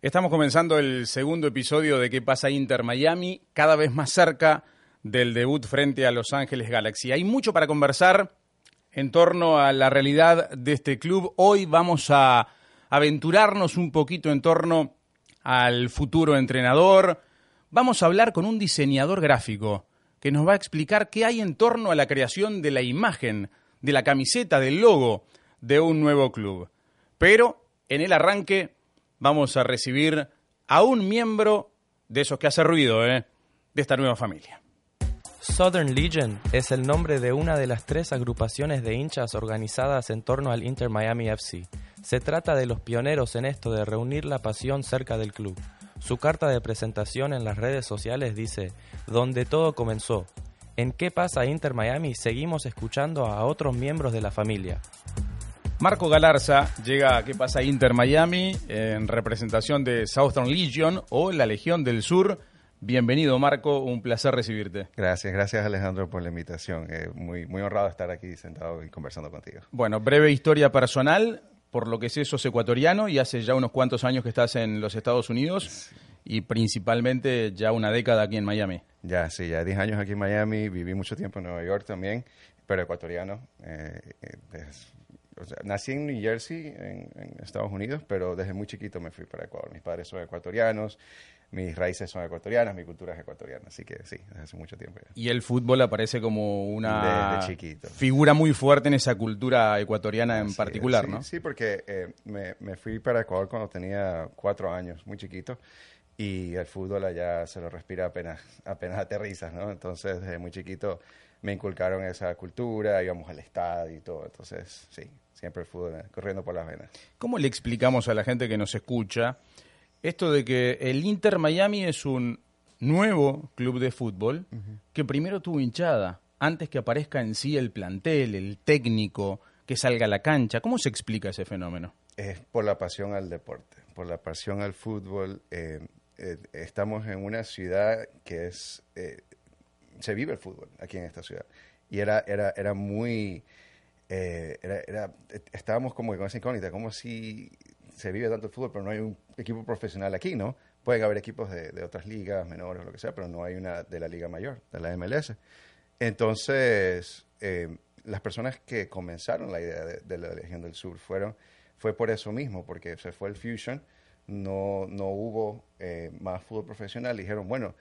Estamos comenzando el segundo episodio de ¿Qué pasa Inter Miami? Cada vez más cerca del debut frente a Los Ángeles Galaxy. Hay mucho para conversar en torno a la realidad de este club. Hoy vamos a aventurarnos un poquito en torno al futuro entrenador. Vamos a hablar con un diseñador gráfico que nos va a explicar qué hay en torno a la creación de la imagen, de la camiseta, del logo de un nuevo club. Pero en el arranque vamos a recibir a un miembro de esos que hace ruido, ¿eh? de esta nueva familia. Southern Legion es el nombre de una de las tres agrupaciones de hinchas organizadas en torno al Inter Miami FC. Se trata de los pioneros en esto de reunir la pasión cerca del club. Su carta de presentación en las redes sociales dice, donde todo comenzó. En ¿Qué pasa Inter Miami? Seguimos escuchando a otros miembros de la familia. Marco Galarza llega a ¿Qué pasa Inter Miami? en representación de Southern Legion o la Legión del Sur. Bienvenido Marco, un placer recibirte. Gracias, gracias Alejandro por la invitación. Eh, muy, muy honrado estar aquí sentado y conversando contigo. Bueno, breve historia personal, por lo que sé sos ecuatoriano y hace ya unos cuantos años que estás en los Estados Unidos y principalmente ya una década aquí en Miami. Ya, sí, ya 10 años aquí en Miami, viví mucho tiempo en Nueva York también, pero ecuatoriano. Eh, eh, nací en New Jersey, en, Estados Unidos, pero desde muy chiquito me fui para Ecuador. Mis padres son ecuatorianos, mis raíces son ecuatorianas, mi cultura es ecuatoriana, así que sí, desde hace mucho tiempo ya. Y el fútbol aparece como una figura muy fuerte en esa cultura ecuatoriana en particular, ¿no? Sí, porque eh, me, me, fui para Ecuador cuando tenía cuatro años, muy chiquito, y el fútbol allá se lo respira apenas, apenas aterrizas, ¿no? Entonces, desde muy chiquito me inculcaron esa cultura, íbamos al estadio y todo, entonces, sí, siempre el fútbol eh, corriendo por las venas. ¿Cómo le explicamos a la gente que nos escucha esto de que el Inter Miami es un nuevo club de fútbol que primero tuvo hinchada, antes que aparezca en sí el plantel, el técnico, que salga a la cancha? ¿Cómo se explica ese fenómeno? Es por la pasión al deporte, por la pasión al fútbol. Eh, eh, estamos en una ciudad que es... se vive el fútbol aquí en esta ciudad. Y era, era, era muy eh, era, estábamos como con esa incógnita, como si se vive tanto el fútbol, pero no hay un equipo profesional aquí, ¿no? Pueden haber equipos de, otras ligas menores lo que sea, pero no hay una de la liga mayor, de la MLS. Entonces, eh, las personas que comenzaron la idea de, la Legión del Sur fueron, fue por eso mismo, porque se fue el Fusion, no, no hubo eh, más fútbol profesional, dijeron, bueno,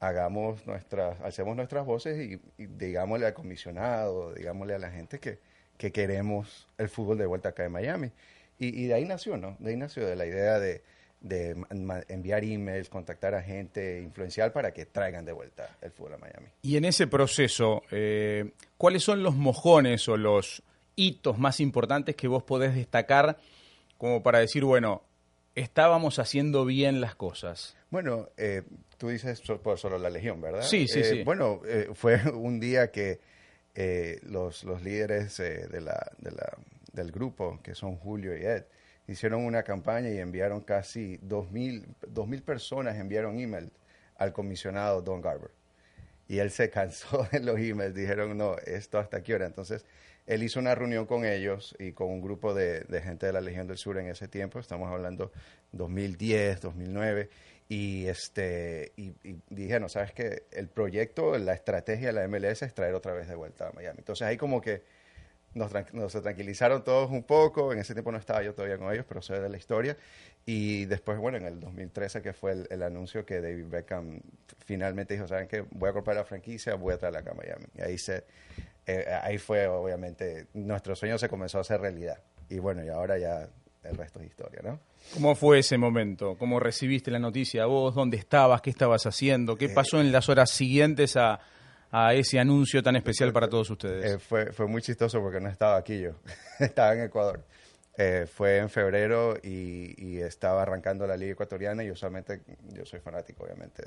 hagamos nuestras, hacemos nuestras voces y digámosle al comisionado, digámosle a la gente que, que queremos el fútbol de vuelta acá en Miami. Y, de ahí nació, ¿no? De ahí nació de la idea de, enviar emails, contactar a gente, influencial para que traigan de vuelta el fútbol a Miami. Y en ese proceso, eh, ¿cuáles son los mojones o los hitos más importantes que vos podés destacar como para decir, bueno, estábamos haciendo bien las cosas? Bueno, eh, tú dices por solo la Legión, ¿verdad? Sí, sí, eh, sí. Bueno, fue un día que eh, los, los, líderes eh, de la, de la, del grupo, que son Julio y Ed, hicieron una campaña y enviaron casi 2.000 mil personas, enviaron email al comisionado Don Garber. Y él se cansó de los emails, dijeron, no, esto hasta qué hora. Entonces, él hizo una reunión con ellos y con un grupo de, de gente de la Legión del Sur en ese tiempo, estamos hablando 2010, 2009, y, este, y, dije, ¿sabes que El proyecto, la estrategia de la MLS es traer otra vez de vuelta a Miami. Entonces ahí como que nos, nos tranquilizaron todos un poco. En ese tiempo no estaba yo todavía con ellos, pero sé de la historia. Y después, bueno, en el 2013, que fue el, anuncio que David Beckham finalmente dijo, ¿saben qué? Voy a comprar la franquicia, voy a traerla acá a Miami. Y ahí, se, eh, ahí fue, obviamente, nuestro sueño se comenzó a hacer realidad. Y bueno, y ahora ya el resto es historia, ¿no? ¿Cómo fue ese momento? ¿Cómo recibiste la noticia vos? ¿Dónde estabas? ¿Qué estabas haciendo? ¿Qué eh, pasó en las horas siguientes a, ese anuncio tan especial para todos ustedes? Eh, fue, fue muy chistoso porque no estaba aquí yo, estaba en Ecuador. Eh, fue en febrero y, estaba arrancando la Liga Ecuatoriana y usualmente yo soy fanático obviamente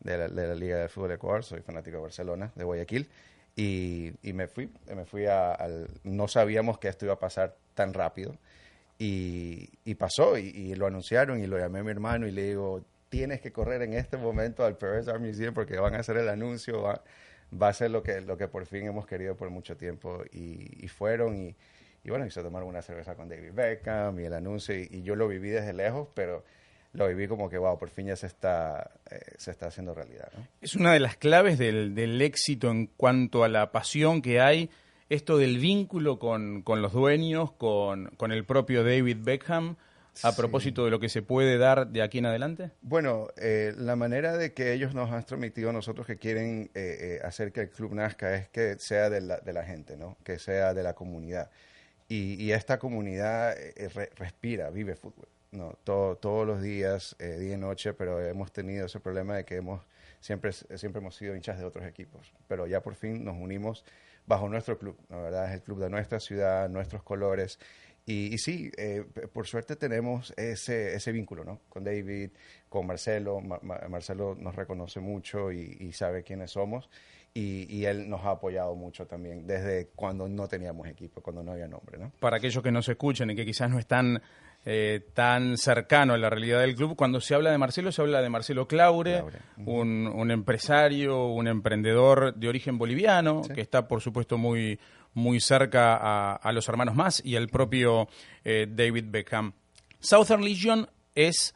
de, la, Liga de Fútbol de Ecuador, soy fanático de Barcelona, de Guayaquil y, me fui, me fui a, al, no sabíamos que esto iba a pasar tan rápido y, pasó, y, lo anunciaron, y lo llamé a mi hermano y le digo, tienes que correr en este momento al Perez Art Museum porque van a hacer el anuncio, va, va, a ser lo que, lo que por fin hemos querido por mucho tiempo. Y, fueron, y, y, bueno, y se tomaron una cerveza con David Beckham y el anuncio, y, yo lo viví desde lejos, pero lo viví como que, wow, por fin ya se está, eh, se está haciendo realidad. Es una de las claves del, del, éxito en cuanto a la pasión que hay, esto del vínculo con, con los dueños, con, con, el propio David Beckham, a propósito de lo que se puede dar de aquí en adelante. Bueno, eh, la manera de que ellos nos han transmitido a nosotros que quieren eh, hacer que el club nazca es que sea de la, de la gente, ¿no? que sea de la comunidad. Y, y esta comunidad re, respira, vive fútbol no, todo, todos los días, eh, día y noche, pero hemos tenido ese problema de que hemos siempre, siempre hemos sido hinchas de otros equipos. Pero ya por fin nos unimos bajo nuestro club, la verdad es el club de nuestra ciudad, nuestros colores. Y, y sí, eh, por suerte tenemos ese, ese vínculo ¿no? con David, con Marcelo. Ma Marcelo nos reconoce mucho y, y sabe quiénes somos. Y, y, él nos ha apoyado mucho también desde cuando no teníamos equipo, cuando no había nombre. ¿no? Para aquellos que nos escuchen y que quizás no están eh, tan cercano a la realidad del club. Cuando se habla de Marcelo, se habla de Marcelo Claure, Claure. Un, un, empresario, un emprendedor de origen boliviano, sí. que está, por supuesto, muy, muy cerca a, a, los hermanos más y al propio eh, David Beckham. Southern Legion es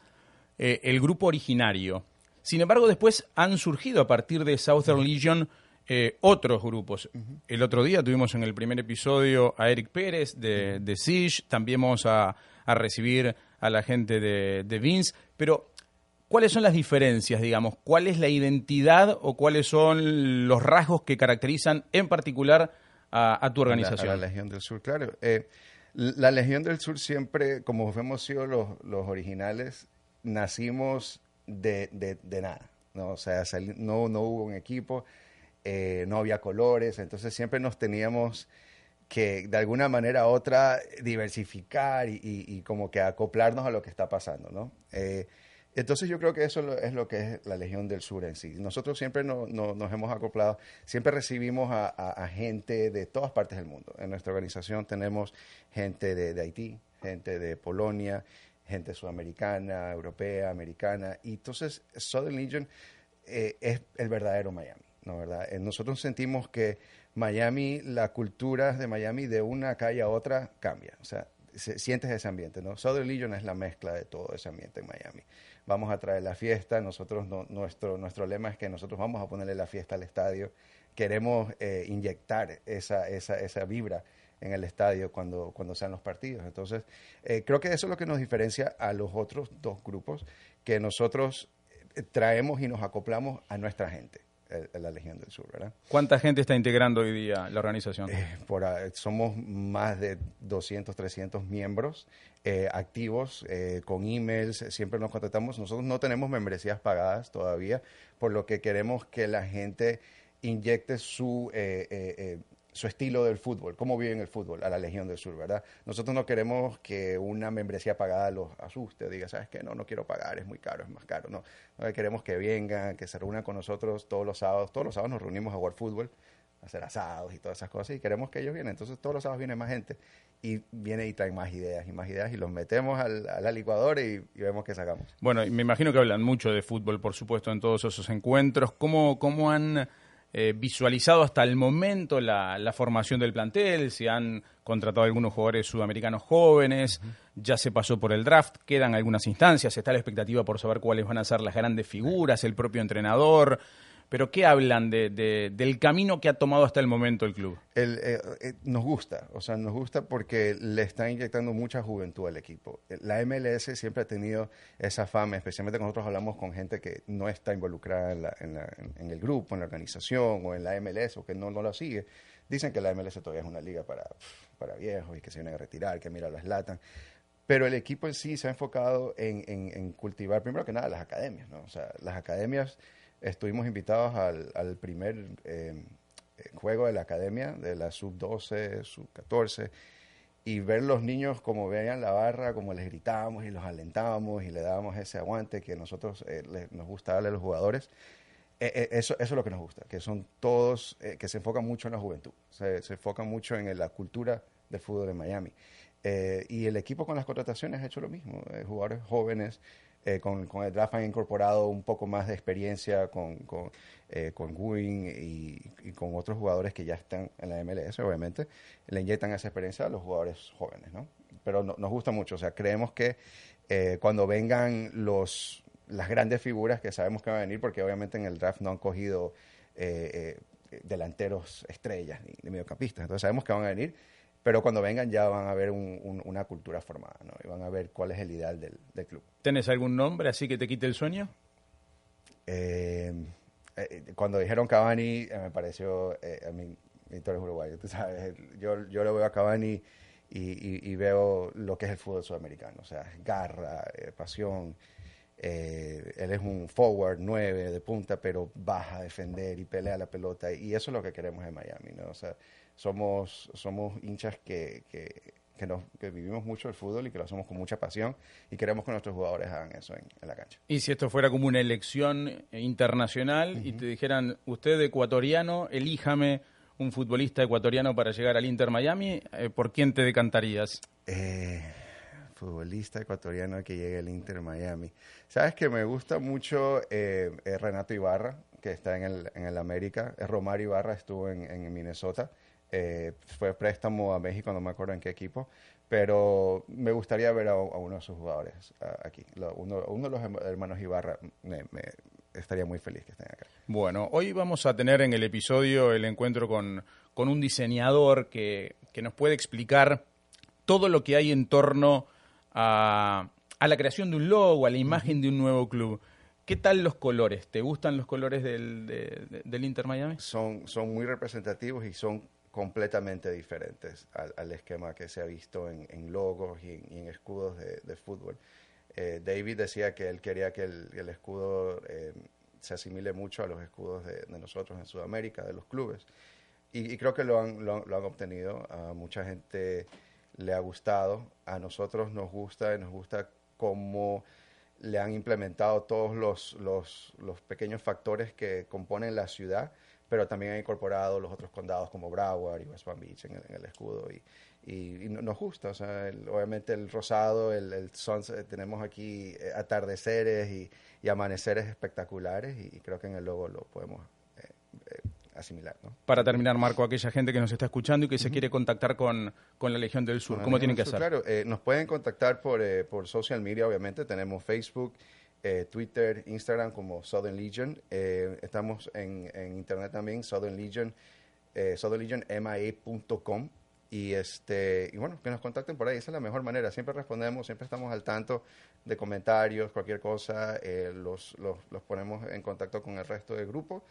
eh, el grupo originario. Sin embargo, después han surgido a partir de Southern Legion eh, otros grupos. Uh -huh. El otro día tuvimos en el primer episodio a Eric Pérez de, de Siege, también a, a, recibir a la gente de, de Vince, pero ¿cuáles son las diferencias, digamos? ¿Cuál es la identidad o cuáles son los rasgos que caracterizan en particular a, a tu organización? La, a la Legión del Sur, claro. Eh, la Legión del Sur siempre, como hemos sido los, los originales, nacimos de, de, de nada. ¿no? O sea, no, no hubo un equipo eh, no había colores, entonces siempre nos teníamos que de alguna manera u otra diversificar y, y, como que acoplarnos a lo que está pasando, ¿no? Eh, entonces yo creo que eso es lo que es la Legión del Sur en sí. Nosotros siempre no, no, nos hemos acoplado, siempre recibimos a, gente de todas partes del mundo. En nuestra organización tenemos gente de, de Haití, gente de Polonia, gente sudamericana, europea, americana. Y entonces Southern Legion eh, es el verdadero Miami. ¿no verdad? Eh, nosotros sentimos que Miami, la cultura de Miami de una calle a otra cambia, o sea, se, sientes ese ambiente, ¿no? Southern Legion es la mezcla de todo ese ambiente en Miami. Vamos a traer la fiesta, nosotros no, nuestro nuestro lema es que nosotros vamos a ponerle la fiesta al estadio, queremos eh, inyectar esa, esa, esa vibra en el estadio cuando, cuando sean los partidos. Entonces, eh, creo que eso es lo que nos diferencia a los otros dos grupos, que nosotros eh, traemos y nos acoplamos a nuestra gente la Legión del Sur, ¿verdad? ¿Cuánta gente está integrando hoy día la organización? Eh, por, somos más de 200, 300 miembros eh, activos, eh, con emails, siempre nos contactamos. Nosotros no tenemos membresías pagadas todavía, por lo que queremos que la gente inyecte su su estilo del fútbol, cómo viven el fútbol a la Legión del Sur, ¿verdad? Nosotros no queremos que una membresía pagada los asuste, diga, ¿sabes qué? No, no quiero pagar, es muy caro, es más caro. No, no queremos que vengan, que se reúnan con nosotros todos los sábados. Todos los sábados nos reunimos a jugar fútbol, a hacer asados y todas esas cosas, y queremos que ellos vienen. Entonces todos los sábados viene más gente y viene y traen más ideas y más ideas y los metemos al, a la y, y, vemos qué sacamos. Bueno, me imagino que hablan mucho de fútbol, por supuesto, en todos esos encuentros. ¿Cómo, cómo han eh, visualizado hasta el momento la, la, formación del plantel, se han contratado algunos jugadores sudamericanos jóvenes, uh -huh. ya se pasó por el draft, quedan algunas instancias, está la expectativa por saber cuáles van a ser las grandes figuras, el propio entrenador. Pero ¿qué hablan de, de, del camino que ha tomado hasta el momento el club? Eh, eh, nos gusta, o sea, nos gusta porque le está inyectando mucha juventud al equipo. La MLS siempre ha tenido esa fama, especialmente cuando nosotros hablamos con gente que no está involucrada en, el grupo, en la organización o en la MLS o que no, no la sigue. Dicen que la MLS todavía es una liga para, para viejos y que se vienen a retirar, que mira, las latan. Pero el equipo en sí se ha enfocado en, en, en cultivar, primero que nada, las academias, ¿no? O sea, las academias estuvimos invitados al, primer eh, juego de la academia, de la sub-12, sub-14, y ver los niños como veían la barra, como les gritábamos y los alentábamos y le dábamos ese aguante que nosotros eh, nos gusta darle a los jugadores. Eh, eso, eso, es lo que nos gusta, que son todos, que se enfocan mucho en la juventud, se, se enfocan mucho en la cultura del fútbol de Miami. y el equipo con las contrataciones ha hecho lo mismo, jugadores jóvenes, eh, con, el draft han incorporado un poco más de experiencia con, con, eh, con Guin y, y, con otros jugadores que ya están en la MLS, obviamente, le inyectan esa experiencia a los jugadores jóvenes, ¿no? Pero no, nos gusta mucho, o sea, creemos que eh, cuando vengan los, las grandes figuras que sabemos que van a venir, porque obviamente en el draft no han cogido eh, eh, delanteros estrellas ni, ni, mediocampistas, entonces sabemos que van a venir, pero cuando vengan ya van a ver un, un, una cultura formada, ¿no? Y van a ver cuál es el ideal del, del club. ¿Tienes algún nombre así que te quite el sueño? cuando dijeron Cavani, me pareció, a mí, Víctor es uruguayo, tú sabes, yo, yo lo veo a Cavani y, y, y, veo lo que es el fútbol sudamericano, o sea, garra, eh, pasión. Eh, él es un forward 9 de punta, pero baja a defender y pelea la pelota. Y eso es lo que queremos en Miami, ¿no? O sea, somos, somos hinchas que, que, que, nos, que vivimos mucho el fútbol y que lo hacemos con mucha pasión y queremos que nuestros jugadores hagan eso en, en la cancha. Y si esto fuera como una elección internacional uh -huh. y te dijeran, usted ecuatoriano, elíjame un futbolista ecuatoriano para llegar al Inter Miami, eh, ¿por quién te decantarías? Eh, futbolista ecuatoriano que llegue al Inter Miami. Sabes que me gusta mucho eh, Renato Ibarra, que está en el, en el América. Romario Ibarra estuvo en, en Minnesota. fue préstamo a México, no me acuerdo en qué equipo. Pero me gustaría ver a, uno de sus jugadores aquí. Uno, de los hermanos Ibarra me, me estaría muy feliz que estén acá. Bueno, hoy vamos a tener en el episodio el encuentro con, con un diseñador que, que, nos puede explicar todo lo que hay en torno a, la creación de un logo, a la imagen uh de un nuevo club. ¿Qué tal los colores? ¿Te gustan los colores del, de, de, del Inter Miami? Son, son muy representativos y son completamente diferentes al, al esquema que se ha visto en, en logos y en, escudos de, de fútbol. Eh, David decía que él quería que el, el escudo eh, se asimile mucho a los escudos de, nosotros en Sudamérica, de los clubes. Y, creo que lo han, lo, han obtenido. A mucha gente le ha gustado. A nosotros nos gusta y nos gusta cómo le han implementado todos los, los, pequeños factores que componen la ciudad, pero también han incorporado los otros condados como Broward y West Palm Beach en el, escudo. Y, y, y, nos gusta, o sea, obviamente el rosado, el, el sunset, tenemos aquí eh, atardeceres y, y, amaneceres espectaculares y, y, creo que en el logo lo podemos eh, eh, asimilar. ¿no? Para terminar, Marco, aquella gente que nos está escuchando y que uh -huh. se quiere contactar con, con, la Legión del Sur, ¿cómo tienen que hacer? Claro, eh, nos pueden contactar por, por social media, obviamente, tenemos Facebook, eh, Twitter, Instagram como Southern Legion. Eh, estamos en, en, internet también, Southern Legion, eh, southernlegionmia.com. Y, este, y bueno, que nos contacten por ahí, esa es la mejor manera. Siempre respondemos, siempre estamos al tanto de comentarios, cualquier cosa, eh, los, los, los ponemos en contacto con el resto del grupo.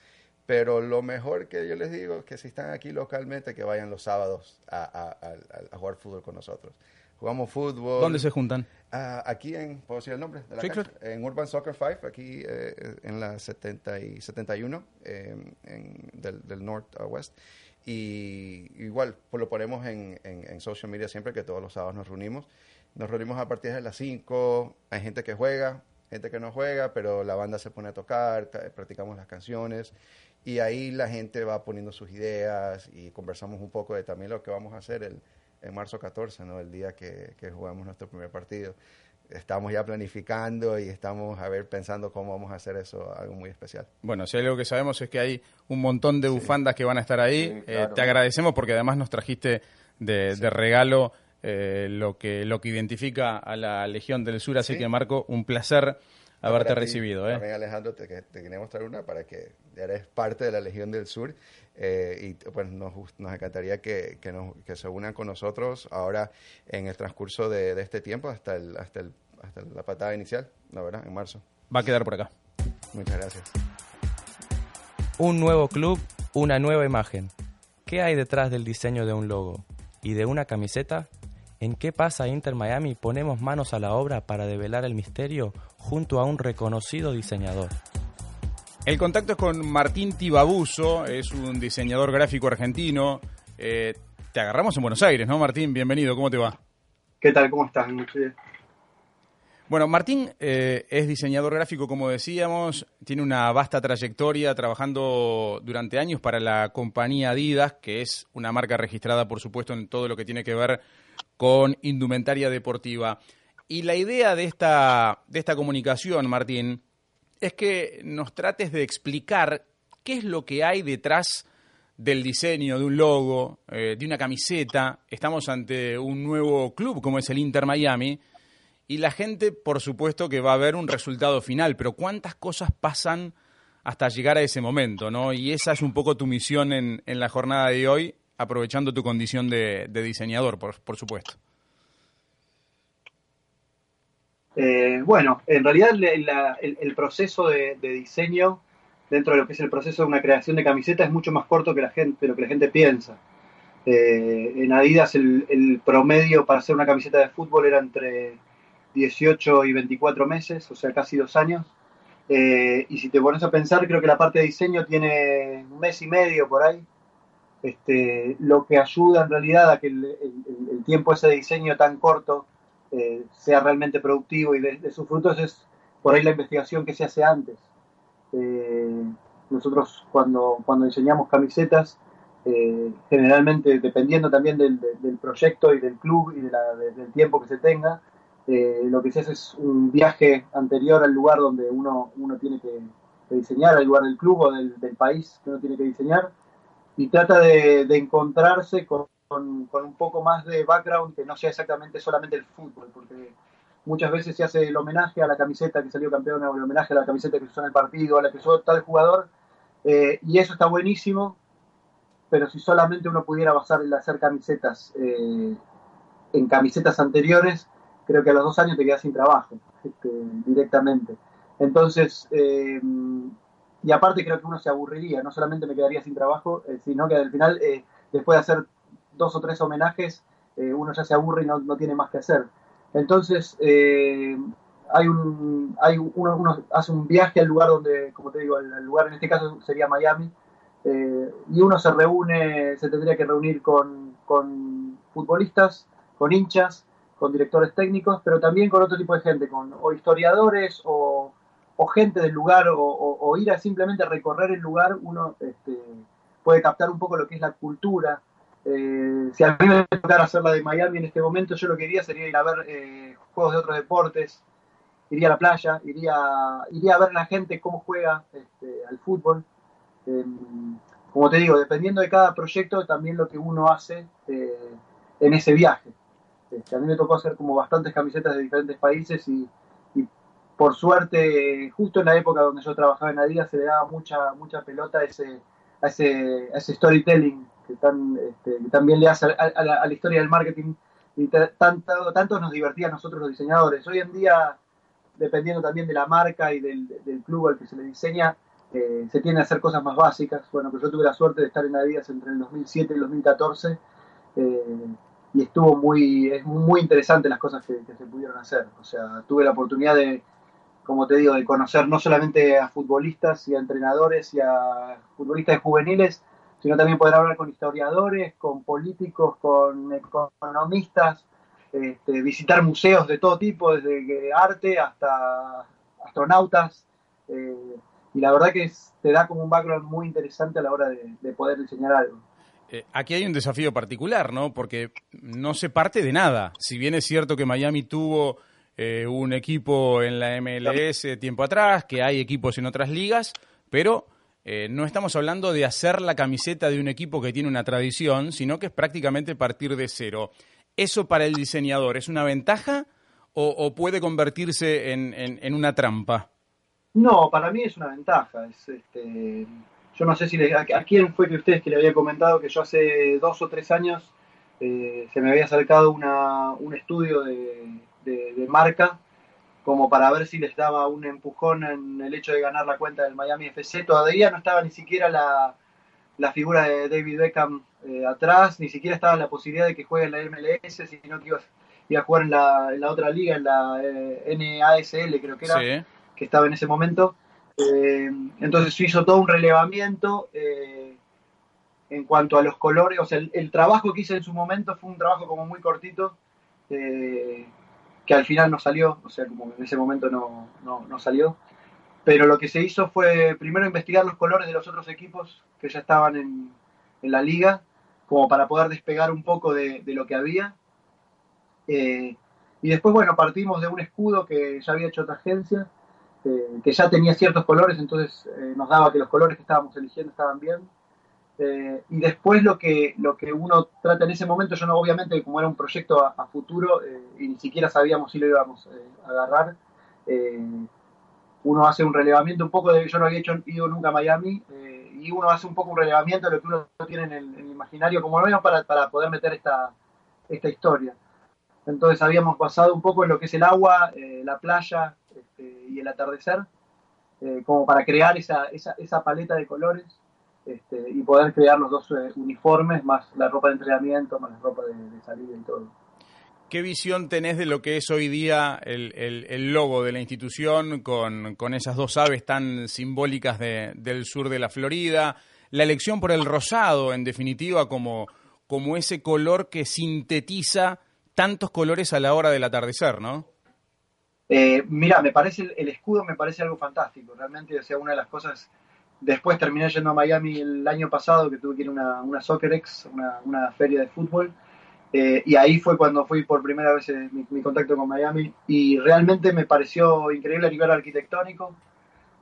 Pero lo mejor que yo les digo es que si están aquí localmente, que vayan los sábados a, a, a, a jugar fútbol con nosotros jugamos fútbol. ¿Dónde se juntan? Uh, aquí en, ¿puedo decir el nombre? De la cancha? En Urban Soccer 5, aquí eh, en la 70 y 71 eh, en, del, del North West. Y igual, pues lo ponemos en, en, en, social media siempre que todos los sábados nos reunimos. Nos reunimos a partir de las 5, hay gente que juega, gente que no juega, pero la banda se pone a tocar, practicamos las canciones y ahí la gente va poniendo sus ideas y conversamos un poco de también lo que vamos a hacer el en marzo 14, ¿no? el día que, que, jugamos nuestro primer partido. Estamos ya planificando y estamos a ver pensando cómo vamos a hacer eso, algo muy especial. Bueno, si hay algo que sabemos es que hay un montón de bufandas sí. que van a estar ahí. Sí, claro. eh, te agradecemos porque además nos trajiste de, sí. de regalo eh, lo, que, lo que identifica a la Legión del Sur. Así que, Marco, un placer haberte recibido. ¿eh? También, Alejandro, te, te quería mostrar una para que eres parte de la Legión del Sur eh, y pues nos, nos encantaría que, que, nos, que, se unan con nosotros ahora en el transcurso de, de este tiempo hasta, el, hasta, el, hasta la patada inicial, la verdad, en marzo. Va a quedar por acá. Muchas gracias. Un nuevo club, una nueva imagen. ¿Qué hay detrás del diseño de un logo? ¿Y de una camiseta? ¿En qué pasa Inter Miami? Ponemos manos a la obra para develar el misterio junto a un reconocido diseñador. El contacto es con Martín Tibabuso, es un diseñador gráfico argentino. Eh, te agarramos en Buenos Aires, ¿no, Martín? Bienvenido, ¿cómo te va? ¿Qué tal? ¿Cómo estás? Bueno, Martín eh, es diseñador gráfico, como decíamos, tiene una vasta trayectoria trabajando durante años para la compañía Adidas, que es una marca registrada, por supuesto, en todo lo que tiene que ver con indumentaria deportiva. Y la idea de esta, de esta comunicación, Martín, es que nos trates de explicar qué es lo que hay detrás del diseño de un logo, eh, de una camiseta. Estamos ante un nuevo club como es el Inter Miami y la gente, por supuesto, que va a ver un resultado final, pero ¿cuántas cosas pasan hasta llegar a ese momento? ¿no? Y esa es un poco tu misión en, en la jornada de hoy, aprovechando tu condición de, diseñador, por, por supuesto. Eh, bueno, en realidad el, proceso de, diseño dentro de lo que es el proceso de una creación de camiseta es mucho más corto que la gente, lo que la gente piensa. Eh, en Adidas el, promedio para hacer una camiseta de fútbol era entre 18 y 24 meses, o sea, casi dos años. Eh, y si te pones a pensar, creo que la parte de diseño tiene un mes y medio por ahí. Este, lo que ayuda en realidad a que el, tiempo ese de diseño tan corto eh, sea realmente productivo y de, sus frutos es por ahí la investigación que se hace antes. Eh, nosotros cuando, cuando diseñamos camisetas, generalmente dependiendo también del, proyecto y del club y del tiempo que se tenga, eh, lo que se hace es un viaje anterior al lugar donde uno, uno tiene que, diseñar, al lugar del club o del, país que uno tiene que diseñar, y trata de, encontrarse con, un poco más de background que no sea exactamente solamente el fútbol, porque muchas veces se hace el homenaje a la camiseta que salió campeona, o el homenaje a la camiseta que usó en el partido, a la que usó tal jugador, eh, y eso está buenísimo, pero si solamente uno pudiera basar en hacer camisetas eh, en camisetas anteriores, creo que a los dos años te quedas sin trabajo este, directamente. Entonces, eh, y aparte creo que uno se aburriría, no solamente me quedaría sin trabajo, sino que al final, después de hacer dos o tres homenajes, uno ya se aburre y no, no, tiene más que hacer. Entonces, hay un, hay uno, hace un viaje al lugar donde, como te digo, el, lugar en este caso sería Miami, y uno se reúne, se tendría que reunir con, con futbolistas, con hinchas, con directores técnicos, pero también con otro tipo de gente, con o historiadores o, gente del lugar o, ir a simplemente recorrer el lugar, uno este, puede captar un poco lo que es la cultura. Eh, si a mí me tocara hacer la de Miami en este momento, yo lo que iría sería ir a ver eh, juegos de otros deportes, iría a la playa, iría, iría a ver a la gente cómo juega este, al fútbol. Em, como te digo, dependiendo de cada proyecto, también lo que uno hace eh, en ese viaje. Este, a mí me tocó hacer como bastantes camisetas de diferentes países y, por suerte, justo en la época donde yo trabajaba en Adidas, se le daba mucha, mucha pelota a ese, a ese, ese storytelling que, tan, este, también le hace a, la, historia del marketing y tanto, nos divertía a nosotros los diseñadores. Hoy en día, dependiendo también de la marca y del, club al que se le diseña, eh, se tiene a hacer cosas más básicas. Bueno, pero yo tuve la suerte de estar en Adidas entre el 2007 y el 2014. Eh, y estuvo muy, es muy interesante las cosas que, se pudieron hacer. O sea, tuve la oportunidad de, como te digo, de conocer no solamente a futbolistas y a entrenadores y a futbolistas juveniles, sino también poder hablar con historiadores, con políticos, con economistas, este, visitar museos de todo tipo, desde arte hasta astronautas. Eh, y la verdad que te da como un background muy interesante a la hora de poder diseñar algo. Eh, aquí hay un desafío particular, ¿no? Porque no se parte de nada. Si bien es cierto que Miami tuvo eh, un equipo en la MLS tiempo atrás, que hay equipos en otras ligas, pero eh, no estamos hablando de hacer la camiseta de un equipo que tiene una tradición, sino que es prácticamente partir de cero. ¿Eso para el diseñador es una ventaja o, puede convertirse en, una trampa? No, para mí es una ventaja. Es, este, yo no sé si a, quién fue que ustedes que le había comentado que yo hace dos o tres años eh, se me había acercado un estudio de, marca como para ver si les daba un empujón en el hecho de ganar la cuenta del Miami FC. Todavía no estaba ni siquiera la, figura de David Beckham eh, atrás, ni siquiera estaba la posibilidad de que juegue en la MLS, sino que iba, iba a jugar en la, en la, otra liga, en la eh, NASL creo que era, que estaba en ese momento. Eh, entonces se hizo todo un relevamiento eh, en cuanto a los colores, o sea, el, trabajo que hice en su momento fue un trabajo como muy cortito, eh, que al final no salió, o sea, como en ese momento no, no, salió. Pero lo que se hizo fue primero investigar los colores de los otros equipos que ya estaban en, en la liga, como para poder despegar un poco de, de lo que había. y después, bueno, partimos de un escudo que ya había hecho otra agencia, que ya tenía ciertos colores, entonces eh, nos daba que los colores que estábamos eligiendo estaban bien. Eh, y después lo que, lo que uno trata en ese momento, yo no, obviamente, como era un proyecto a, futuro eh, y ni siquiera sabíamos si lo íbamos a agarrar, uno hace un relevamiento un poco de, yo no había ido nunca a Miami, y uno hace un poco un relevamiento de lo que uno tiene en el, imaginario, como lo menos para, para poder meter esta, esta historia. Entonces habíamos basado un poco en lo que es el agua, la playa este, y el atardecer, eh, como para crear esa, esa, esa paleta de colores este, y poder crear los dos eh, uniformes, más la ropa de entrenamiento, más la ropa de, salida y todo. ¿Qué visión tenés de lo que es hoy día el, el, logo de la institución con, con, esas dos aves tan simbólicas de, del sur de la Florida? La elección por el rosado, en definitiva, como, como ese color que sintetiza tantos colores a la hora del atardecer, ¿no? Eh, mira, me parece el, escudo me parece algo fantástico, realmente, o sea, una de las cosas, después terminé yendo a Miami el año pasado, que tuve que ir a una, una SoccerX, una, feria de fútbol, eh, y ahí fue cuando fui por primera vez en mi, contacto con Miami, y realmente me pareció increíble a nivel arquitectónico,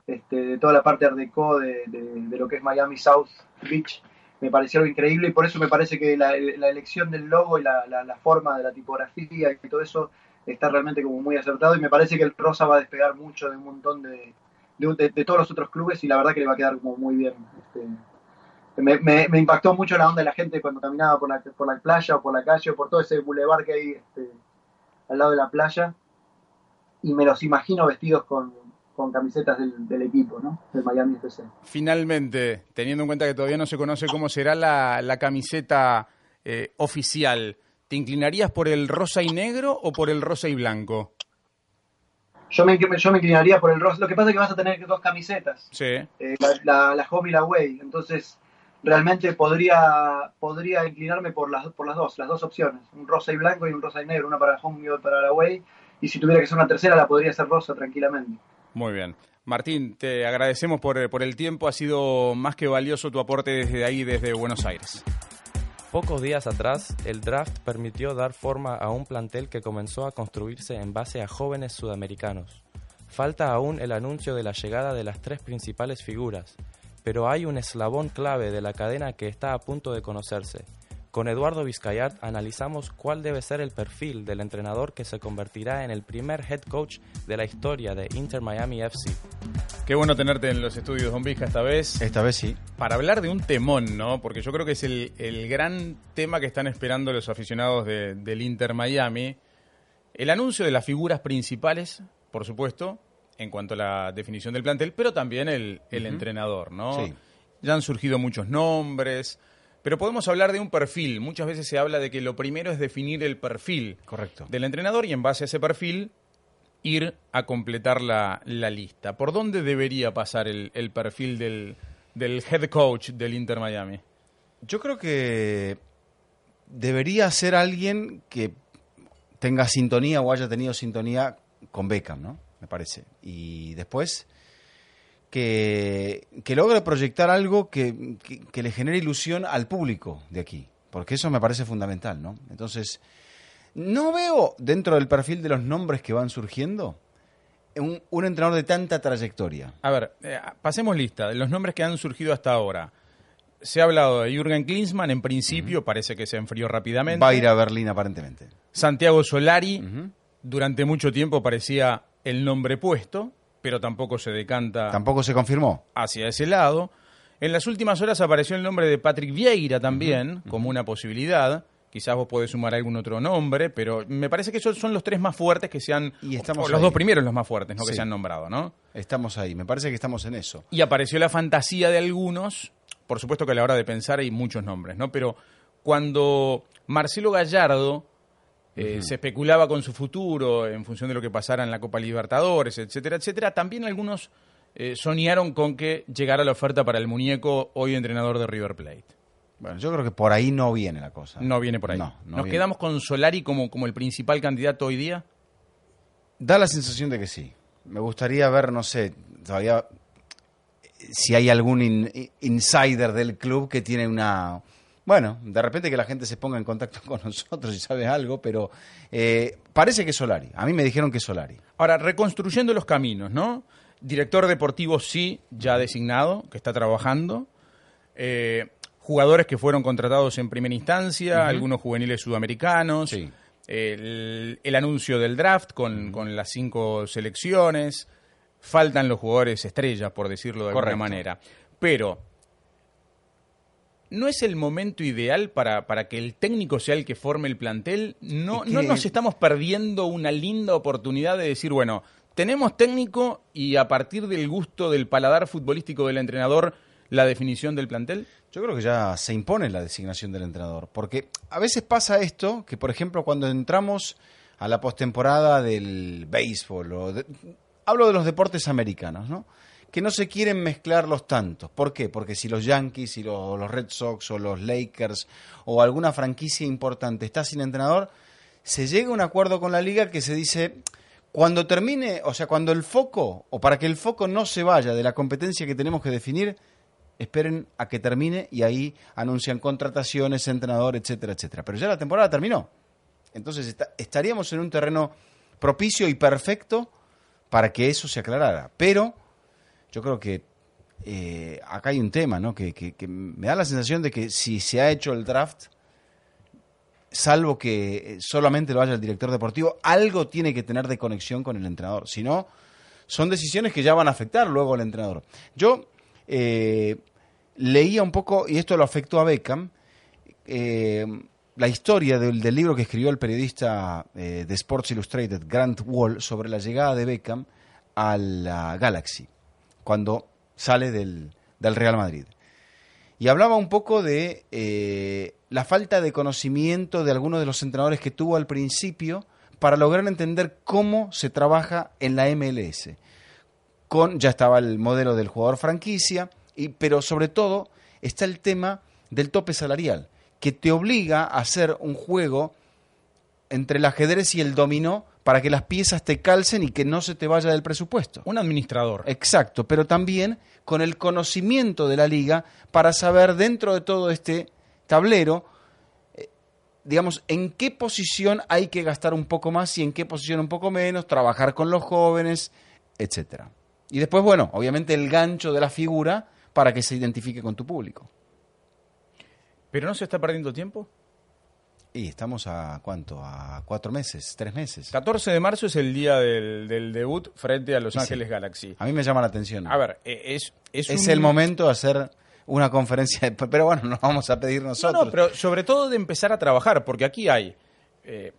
este, toda la parte art deco de, lo que es Miami South Beach, me pareció increíble, y por eso me parece que la, elección del logo y la, la forma de la tipografía y todo eso está realmente como muy acertado. Y me parece que el Rosa va a despegar mucho de un montón de, de, todos los otros clubes y la verdad que le va a quedar como muy bien. Este, me, me, impactó mucho la onda de la gente cuando caminaba por la, por la playa o por la calle o por todo ese bulevar que hay este, al lado de la playa y me los imagino vestidos con, camisetas del, equipo, ¿no? Del Miami FC. Finalmente, teniendo en cuenta que todavía no se conoce cómo será la, la camiseta eh, oficial, ¿Te inclinarías por el rosa y negro o por el rosa y blanco? Yo me, yo me inclinaría por el rosa. Lo que pasa es que vas a tener dos camisetas. Sí. Eh, la, la, home y la away. Entonces, realmente podría, podría inclinarme por las, por las dos, las dos opciones. Un rosa y blanco y un rosa y negro. Una para la home y otra para la away. Y si tuviera que ser una tercera, la podría ser rosa tranquilamente. Muy bien. Martín, te agradecemos por, por el tiempo. Ha sido más que valioso tu aporte desde ahí, desde Buenos Aires. Pocos días atrás, el draft permitió dar forma a un plantel que comenzó a construirse en base a jóvenes sudamericanos. Falta aún el anuncio de la llegada de las tres principales figuras, pero hay un eslabón clave de la cadena que está a punto de conocerse, con Eduardo Vizcayat analizamos cuál debe ser el perfil del entrenador que se convertirá en el primer head coach de la historia de Inter Miami FC. Qué bueno tenerte en los estudios, Don Vizca, esta vez. Esta vez sí. Para hablar de un temón, ¿no? Porque yo creo que es el, gran tema que están esperando los aficionados del Inter Miami. El anuncio de las figuras principales, por supuesto, en cuanto a la definición del plantel, pero también el, entrenador, ¿no? Sí. Ya han surgido muchos nombres. Pero podemos hablar de un perfil. Muchas veces se habla de que lo primero es definir el perfil Correcto. del entrenador y en base a ese perfil ir a completar la, lista. ¿Por dónde debería pasar el, perfil del, del head coach del Inter Miami? Yo creo que debería ser alguien que tenga sintonía o haya tenido sintonía con Beckham, ¿no? Me parece. Y después que, logre proyectar algo que, le genere ilusión al público de aquí, porque eso me parece fundamental, ¿no? Entonces, no veo dentro del perfil de los nombres que van surgiendo un, entrenador de tanta trayectoria. A ver, eh, pasemos lista de los nombres que han surgido hasta ahora. Se ha hablado de Jürgen Klinsmann, en principio, parece que se enfrió rápidamente. Va a ir a Berlín aparentemente. Santiago Solari, durante mucho tiempo parecía el nombre puesto pero tampoco se decanta. Tampoco se confirmó. Hacia ese lado. En las últimas horas apareció el nombre de Patrick Vieira también, como una posibilidad. Quizás vos podés sumar algún otro nombre, pero me parece que esos son los tres más fuertes que se han. Y estamos los dos primeros los más fuertes, ¿no? Que se han nombrado, ¿no? Estamos ahí, me parece que estamos en eso. Y apareció la fantasía de algunos. Por supuesto que a la hora de pensar hay muchos nombres, ¿no? Pero cuando Marcelo Gallardo eh, se especulaba con su futuro en función de lo que pasara en la Copa Libertadores, etcétera, etcétera. También algunos eh, soñaron con que llegara la oferta para el muñeco, hoy entrenador de River Plate. Bueno, yo creo que por ahí no viene la cosa. No viene por ahí. ¿Nos quedamos con Solari como, como el principal candidato hoy día? Da la sensación de que sí. Me gustaría ver, no sé, todavía si hay algún insider del club que tiene una, bueno, de repente que la gente se ponga en contacto con nosotros y sabe algo, pero eh, parece que es Solari. A mí me dijeron que es Solari. Ahora, reconstruyendo los caminos, ¿no? Director deportivo sí, ya designado, que está trabajando. Eh, jugadores que fueron contratados en primera instancia, algunos juveniles sudamericanos, Sí. el, el anuncio del draft con, con las cinco selecciones, faltan los jugadores estrellas, por decirlo de Correcto. alguna manera. Pero, ¿no es el momento ideal para, para que el técnico sea el que forme el plantel? ¿No, Es que- ¿No nos estamos perdiendo una linda oportunidad de decir, bueno, tenemos técnico y a partir del gusto del paladar futbolístico del entrenador, la definición del plantel? Yo creo que ya se impone la designación del entrenador, porque a veces pasa esto, que por ejemplo cuando entramos a la postemporada del béisbol, o de- hablo de los deportes americanos, ¿no? Que no se quieren mezclar los tantos. ¿Por qué? Porque si los Yankees y los, Red Sox o los Lakers o alguna franquicia importante está sin entrenador, se llega a un acuerdo con la liga que se dice, cuando termine, o sea, cuando el foco, o para que el foco no se vaya de la competencia que tenemos que definir, esperen a que termine y ahí anuncian contrataciones, entrenador, etcétera, etcétera. Pero ya la temporada terminó. Entonces esta- estaríamos en un terreno propicio y perfecto para que eso se aclarara. Pero yo creo que eh, acá hay un tema, ¿no? Que, que- me da la sensación de que si se ha hecho el draft, salvo que eh, solamente lo haya el director deportivo, algo tiene que tener de conexión con el entrenador. Si no, son decisiones que ya van a afectar luego al entrenador. Yo eh, leía un poco, y esto lo afectó a Beckham, eh, la historia del, del libro que escribió el periodista eh, de Sports Illustrated, Grant Wall, sobre la llegada de Beckham a la Galaxy, cuando sale del, del Real Madrid. Y hablaba un poco de eh, la falta de conocimiento de algunos de los entrenadores que tuvo al principio para lograr entender cómo se trabaja en la MLS. Con, ya estaba el modelo del jugador franquicia, y, pero sobre todo está el tema del tope salarial, que te obliga a hacer un juego entre el ajedrez y el dominó para que las piezas te calcen y que no se te vaya del presupuesto. Un administrador. Exacto, pero también con el conocimiento de la liga para saber dentro de todo este tablero, eh, digamos, en qué posición hay que gastar un poco más y en qué posición un poco menos, trabajar con los jóvenes, etcétera. Y después, bueno, obviamente el gancho de la figura para que se identifique con tu público. ¿Pero no se está perdiendo tiempo? Y estamos a cuánto, a cuatro meses, tres meses. 14 de marzo es el día del, del debut frente a Los sí. Ángeles Galaxy. A mí me llama la atención. A ver, eh, es, es, es un- el momento de hacer una conferencia, de- pero bueno, nos vamos a pedir No, nosotros. no, pero sobre todo de empezar a trabajar, porque aquí hay, eh,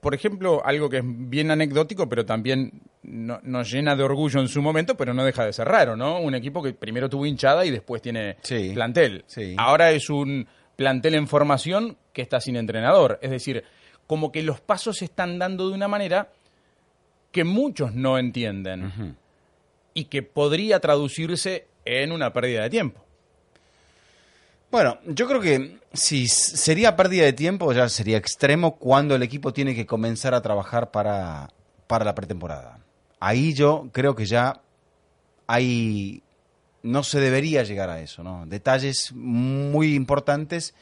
por ejemplo, algo que es bien anecdótico, pero también no- nos llena de orgullo en su momento, pero no deja de ser raro, ¿no? Un equipo que primero tuvo hinchada y después tiene Sí, plantel. sí. Ahora es un plantel en formación que está sin entrenador. Es decir, como que los pasos se están dando de una manera que muchos no entienden y que podría traducirse en una pérdida de tiempo. Bueno, yo creo que si sería pérdida de tiempo, ya sería extremo cuando el equipo tiene que comenzar a trabajar para, para la pretemporada. Ahí yo creo que ya hay. No se debería llegar a eso, ¿no? Detalles muy importantes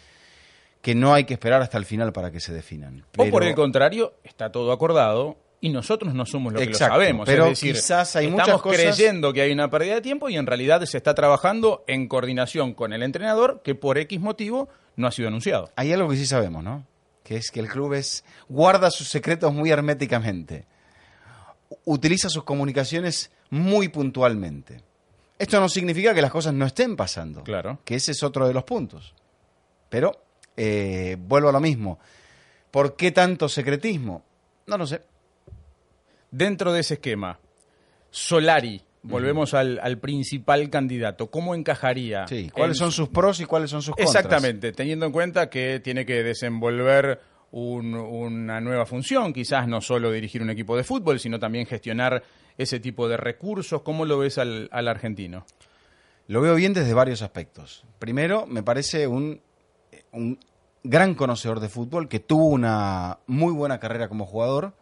que no hay que esperar hasta el final para que se definan. O por el contrario, está todo acordado y nosotros no somos lo que Exacto, lo sabemos. pero es decir, quizás hay estamos muchas cosas- creyendo que hay una pérdida de tiempo y en realidad se está trabajando en coordinación con el entrenador que por X motivo no ha sido anunciado. Hay algo que sí sabemos, ¿no? Que es que el club es, guarda sus secretos muy herméticamente. Utiliza sus comunicaciones muy puntualmente. Esto no significa que las cosas no estén pasando. Claro. Que ese es otro de los puntos. Pero, eh, vuelvo a lo mismo. ¿Por qué tanto secretismo? No lo sé. Dentro de ese esquema, Solari, volvemos al, al principal candidato, ¿cómo encajaría? Sí. ¿Cuáles en son sus pros y cuáles son sus contras? Exactamente, teniendo en cuenta que tiene que desenvolver un- una nueva función, quizás no solo dirigir un equipo de fútbol, sino también gestionar ese tipo de recursos. ¿Cómo lo ves al, al argentino? Lo veo bien desde varios aspectos. Primero, me parece un, un gran conocedor de fútbol que tuvo una muy buena carrera como jugador,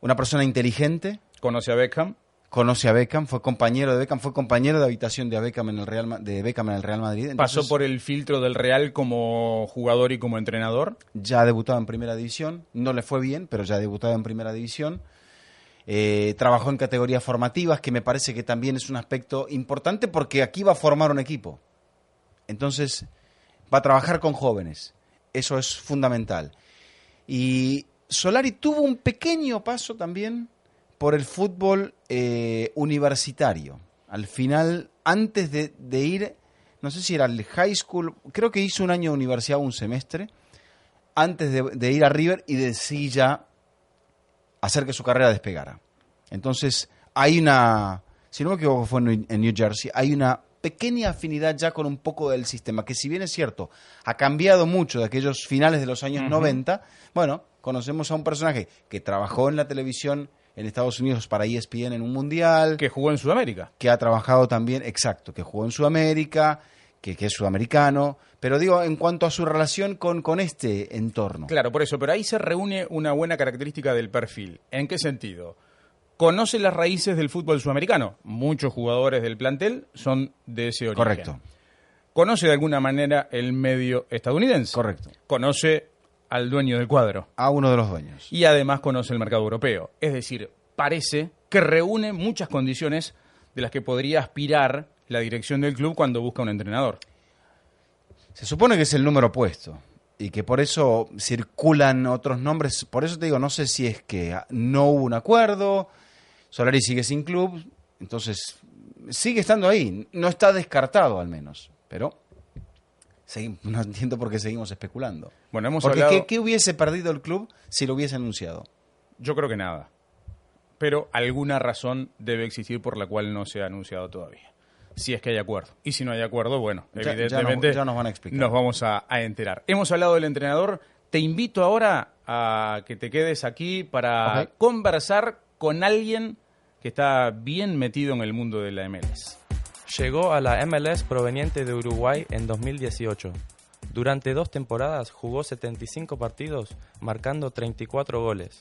una persona inteligente, ¿Conoce a Beckham? conoce a Beckham, fue compañero de Beckham, fue compañero de habitación de Beckham en el Real, de Beckham en el Real Madrid. ¿Pasó por el filtro del Real como jugador y como entrenador? ya ha debutado en primera división, no le fue bien, pero ya ha debutado en primera división. Eh, trabajó en categorías formativas, que me parece que también es un aspecto importante porque aquí va a formar un equipo. Entonces, va a trabajar con jóvenes. Eso es fundamental. Y Solari tuvo un pequeño paso también por el fútbol eh, universitario. Al final, antes de, ir, no sé si era el high school, creo que hizo un año de universidad, un semestre, antes de, ir a River y de hacer que su carrera despegara. Entonces, hay una, si no me equivoco fue en New Jersey, hay una pequeña afinidad ya con un poco del sistema, que si bien es cierto, ha cambiado mucho de aquellos finales de los años 90, bueno, conocemos a un personaje que trabajó en la televisión en Estados Unidos para ESPN en un mundial. Que jugó en Sudamérica. Que ha trabajado también, exacto, que jugó en Sudamérica, que, que, es sudamericano, pero digo, en cuanto a su relación con, con este entorno. Claro, por eso, pero ahí se reúne una buena característica del perfil. ¿En qué sentido? Conoce las raíces del fútbol sudamericano. Muchos jugadores del plantel son de ese origen. Correcto. Conoce de alguna manera el medio estadounidense. Correcto. Conoce al dueño del cuadro. A uno de los dueños. Y además conoce el mercado europeo. Es decir, parece que reúne muchas condiciones de las que podría aspirar la dirección del club cuando busca un entrenador. Se supone que es el número opuesto y que por eso circulan otros nombres. Por eso te digo, no sé si es que no hubo un acuerdo, Solari sigue sin club, entonces sigue estando ahí, no está descartado al menos, pero no entiendo por qué seguimos especulando. Bueno, hemos Porque ¿qué, hubiese perdido el club si lo hubiese anunciado? Yo creo que nada. Pero alguna razón debe existir por la cual no se ha anunciado todavía. Si es que hay acuerdo. Y si no hay acuerdo, bueno, evidentemente ya, nos, van a explicar. nos vamos a, enterar. Hemos hablado del entrenador. Te invito ahora a que te quedes aquí para conversar con alguien que está bien metido en el mundo de la MLS. Llegó a la MLS proveniente de Uruguay en 2018. Durante dos temporadas jugó 75 partidos, marcando 34 goles.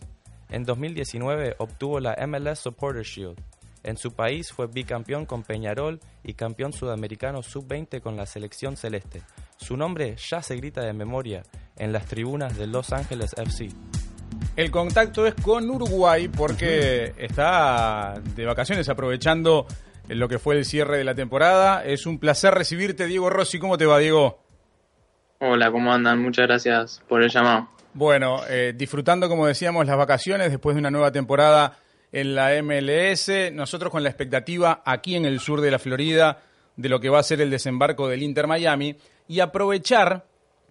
En 2019 obtuvo la MLS Supporter Shield. En su país fue bicampeón con Peñarol y campeón sudamericano sub-20 con la selección celeste. Su nombre ya se grita de memoria en las tribunas de Los Ángeles FC. El contacto es con Uruguay porque está de vacaciones aprovechando lo que fue el cierre de la temporada. Es un placer recibirte, Diego Rossi. ¿Cómo te va, Diego? Hola, ¿cómo andan? Muchas gracias por el llamado. Bueno, eh, disfrutando, como decíamos, las vacaciones después de una nueva temporada en la MLS. Nosotros con la expectativa aquí en el sur de la Florida de lo que va a ser el desembarco del Inter Miami y aprovechar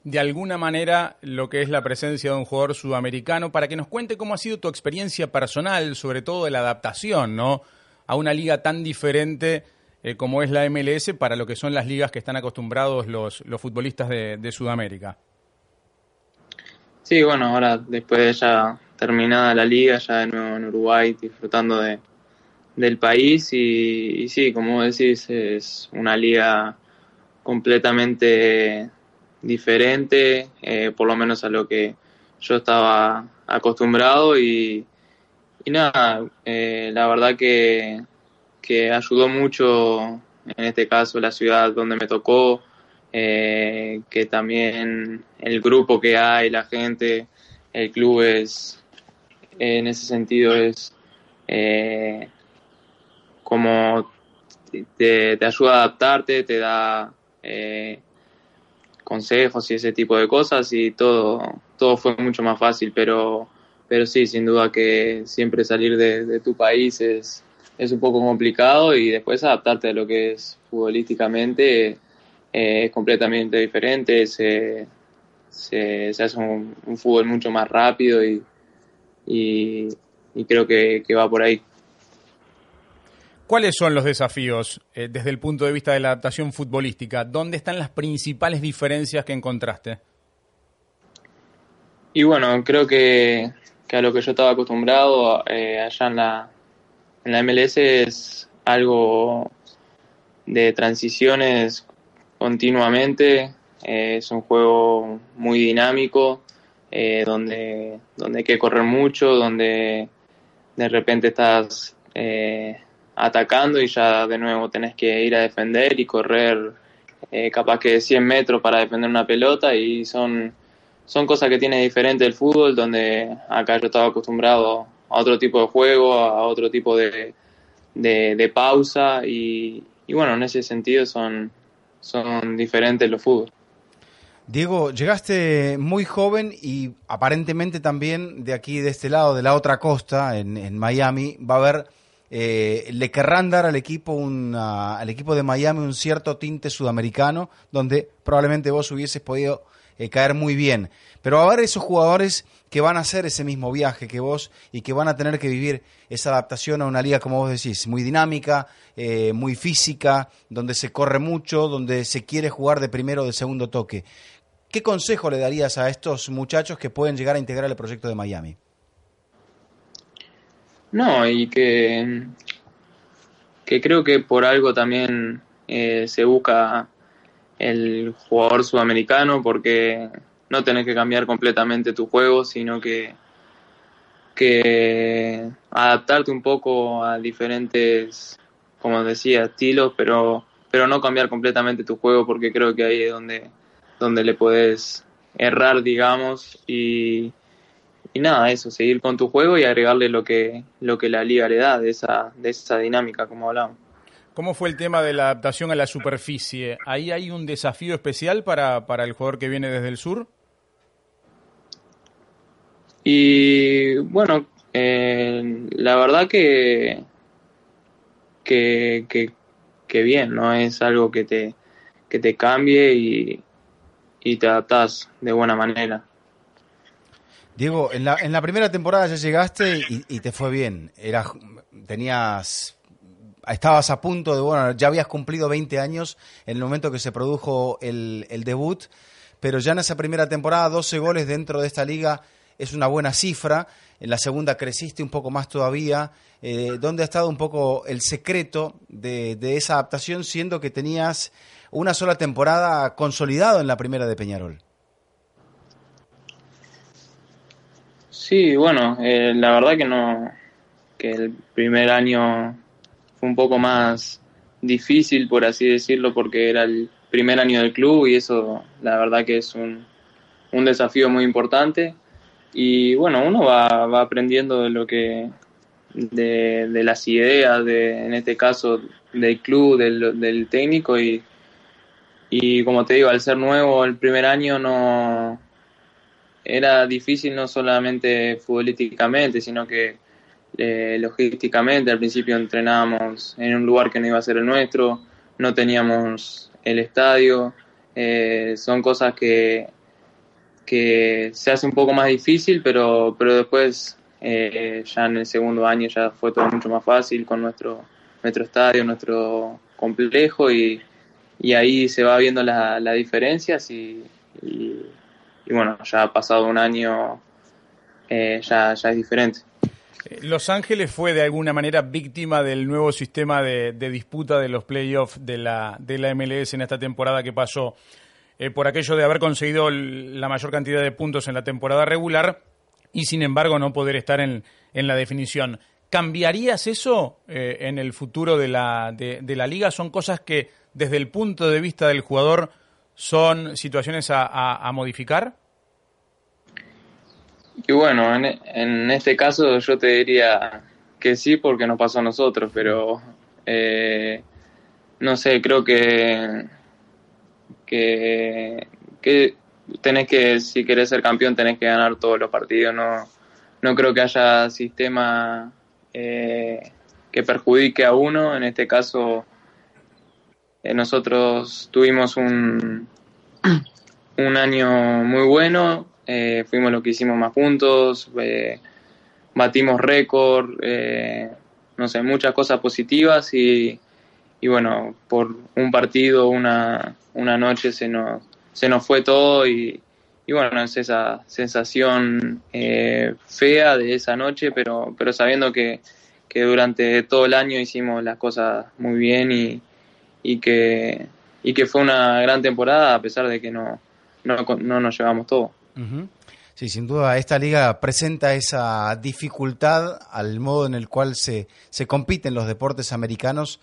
de alguna manera lo que es la presencia de un jugador sudamericano para que nos cuente cómo ha sido tu experiencia personal, sobre todo de la adaptación, ¿no? a una liga tan diferente eh, como es la MLS para lo que son las ligas que están acostumbrados los, los futbolistas de, Sudamérica. Sí, bueno, ahora después de ya terminada la liga, ya de nuevo en Uruguay, disfrutando de, del país. Y, sí, como decís, es una liga completamente diferente, eh, por lo menos a lo que yo estaba acostumbrado. Y, nada, eh, la verdad que, que, ayudó mucho en este caso la ciudad donde me tocó, eh, que también el grupo que hay, la gente, el club es, en ese sentido es eh, como te, ayuda a adaptarte, te da consejos y ese tipo de cosas y todo, todo fue mucho más fácil, pero pero sí, sin duda que siempre salir de, tu país es, es un poco complicado y después adaptarte a lo que es futbolísticamente eh, es completamente diferente, se, se, hace un, fútbol mucho más rápido y, y, creo que, va por ahí. ¿Cuáles son los desafíos eh, desde el punto de vista de la adaptación futbolística? ¿Dónde están las principales diferencias que encontraste? Y bueno, creo que que a lo que yo estaba acostumbrado eh, allá en la, en la MLS es algo de transiciones continuamente, eh, es un juego muy dinámico, eh, donde, donde hay que correr mucho, donde de repente estás atacando y ya de nuevo tenés que ir a defender y correr capaz que 100 metros para defender una pelota y son son cosas que tiene diferente el fútbol, donde acá yo estaba acostumbrado a otro tipo de juego, a otro tipo de, de, pausa y, bueno, en ese sentido son, son diferentes los fútbol. Diego, llegaste muy joven y aparentemente también de aquí, de este lado, de la otra costa, en, Miami, va a haber, eh, le querrán dar al equipo, una, al equipo de Miami un cierto tinte sudamericano, donde probablemente vos hubieses podido eh, caer muy bien. Pero va a haber esos jugadores que van a hacer ese mismo viaje que vos y que van a tener que vivir esa adaptación a una liga, como vos decís, muy dinámica, eh, muy física, donde se corre mucho, donde se quiere jugar de primero o de segundo toque. ¿Qué consejo le darías a estos muchachos que pueden llegar a integrar el proyecto de Miami? No, y que, que creo que por algo también eh, se busca el jugador sudamericano porque no tenés que cambiar completamente tu juego, sino que, que adaptarte un poco a diferentes, como decía, estilos, pero, pero no cambiar completamente tu juego porque creo que ahí es donde, donde le puedes errar, digamos, y, y nada, eso, seguir con tu juego y agregarle lo que, lo que la liga le da de esa, de esa dinámica, como hablamos. ¿Cómo fue el tema de la adaptación a la superficie? ¿Ahí hay un desafío especial para, para el jugador que viene desde el sur? Y bueno, eh, la verdad que, que, que, bien, ¿no? Es algo que te, que te cambie y, y te adaptas de buena manera. Diego, en la, en la primera temporada ya llegaste y, te fue bien. Era, tenías estabas a punto de, bueno, ya habías cumplido 20 años en el momento que se produjo el, debut, pero ya en esa primera temporada 12 goles dentro de esta liga es una buena cifra. En la segunda creciste un poco más todavía. Eh, ¿Dónde ha estado un poco el secreto de, esa adaptación, siendo que tenías una sola temporada consolidado en la primera de Peñarol? Sí, bueno, eh, la verdad que no, que el primer año un poco más difícil, por así decirlo, porque era el primer año del club y eso la verdad que es un, un desafío muy importante. Y bueno, uno va, va aprendiendo de lo que, de, de, las ideas, de, en este caso del club, del, del técnico y, y como te digo, al ser nuevo el primer año no era difícil no solamente futbolísticamente, sino que eh, logísticamente. Al principio entrenábamos en un lugar que no iba a ser el nuestro, no teníamos el estadio. Eh, son cosas que, que se hace un poco más difícil, pero, pero después, eh, ya en el segundo año, ya fue todo mucho más fácil con nuestro, nuestro estadio, nuestro complejo y, y ahí se va viendo las la diferencias y, y, bueno, ya ha pasado un año, ya, ya es diferente. Los Ángeles fue de alguna manera víctima del nuevo sistema de, disputa de los playoffs de la, de la MLS en esta temporada que pasó eh, por aquello de haber conseguido la mayor cantidad de puntos en la temporada regular y sin embargo no poder estar en, en la definición. ¿Cambiarías eso eh, en el futuro de la, de, la liga? ¿Son cosas que desde el punto de vista del jugador son situaciones a modificar? Y bueno, en, este caso yo te diría que sí porque nos pasó a nosotros, pero eh, no sé, creo que, que, que tenés que, si querés ser campeón, tenés que ganar todos los partidos. No, no creo que haya sistema eh, que perjudique a uno. En este caso, eh, nosotros tuvimos un, un año muy bueno, eh, fuimos los que hicimos más puntos, batimos récord, no sé, muchas cosas positivas y, y, bueno, por un partido, una, una noche se nos, se nos fue todo y, y bueno, es esa sensación fea de esa noche, pero, pero sabiendo que, que durante todo el año hicimos las cosas muy bien y, y, que, y que fue una gran temporada a pesar de que no, no, no nos llevamos todo. Sí, sin duda, esta liga presenta esa dificultad al modo en el cual se, se compiten los deportes americanos.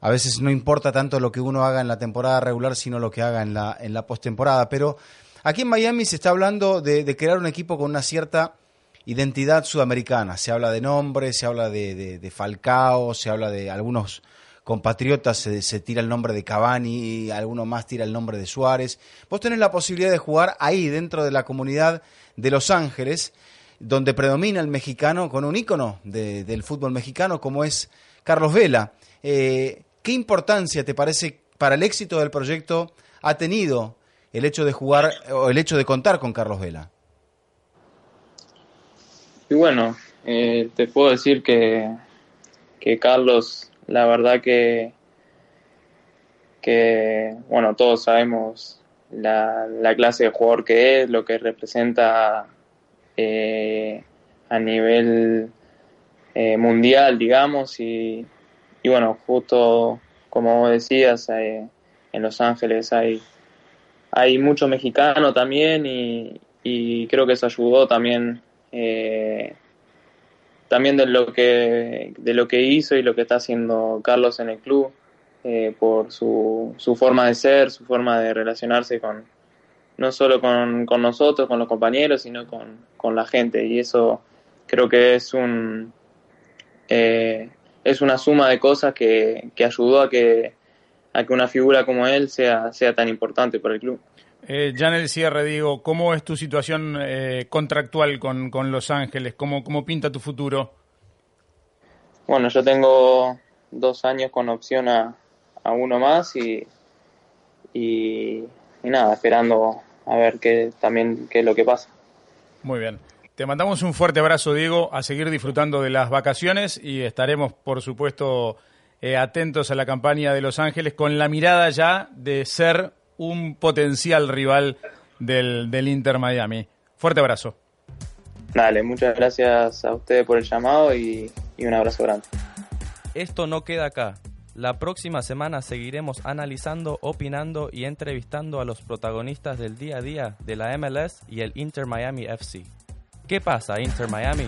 A veces no importa tanto lo que uno haga en la temporada regular, sino lo que haga en la, en la postemporada. Pero aquí en Miami se está hablando de, crear un equipo con una cierta identidad sudamericana. Se habla de nombres, se habla de, Falcao, se habla de algunos compatriotas se, tira el nombre de Cavani, alguno más tira el nombre de Suárez. Vos tenés la posibilidad de jugar ahí, dentro de la comunidad de Los Ángeles, donde predomina el mexicano, con un ícono de- del fútbol mexicano como es Carlos Vela. Eh, ¿Qué importancia te parece para el éxito del proyecto ha tenido el hecho de jugar o el hecho de contar con Carlos Vela? Y bueno, eh, te puedo decir que, que Carlos, la verdad que, que, bueno, todos sabemos la, la clase de jugador que es, lo que representa eh, a nivel eh, mundial, digamos, y, y bueno, justo como vos decías, eh, en Los Ángeles hay, hay mucho mexicano también y, y creo que eso ayudó también eh, también de lo que de lo que hizo y lo que está haciendo Carlos en el club eh, por su, su forma de ser su forma de relacionarse con no solo con, con nosotros con los compañeros sino con, con la gente. Y eso creo que es un eh, es una suma de cosas que, que ayudó a que a que una figura como él sea sea tan importante para el club Eh, ya en el cierre, digo, ¿cómo es tu situación eh, contractual con, con Los Ángeles? ¿Cómo, ¿Cómo pinta tu futuro? Bueno, yo tengo dos años con opción a, a uno más y, y, y nada, esperando a ver qué también qué es lo que pasa. Muy bien. Te mandamos un fuerte abrazo, Diego, a seguir disfrutando de las vacaciones y estaremos, por supuesto, eh, atentos a la campaña de Los Ángeles con la mirada ya de ser un potencial rival del, del Inter Miami. Fuerte abrazo. Dale, muchas gracias a ustedes por el llamado y, y un abrazo grande. Esto no queda acá. La próxima semana seguiremos analizando, opinando y entrevistando a los protagonistas del día a día de la MLS y el Inter Miami FC. ¿Qué pasa, Inter Miami?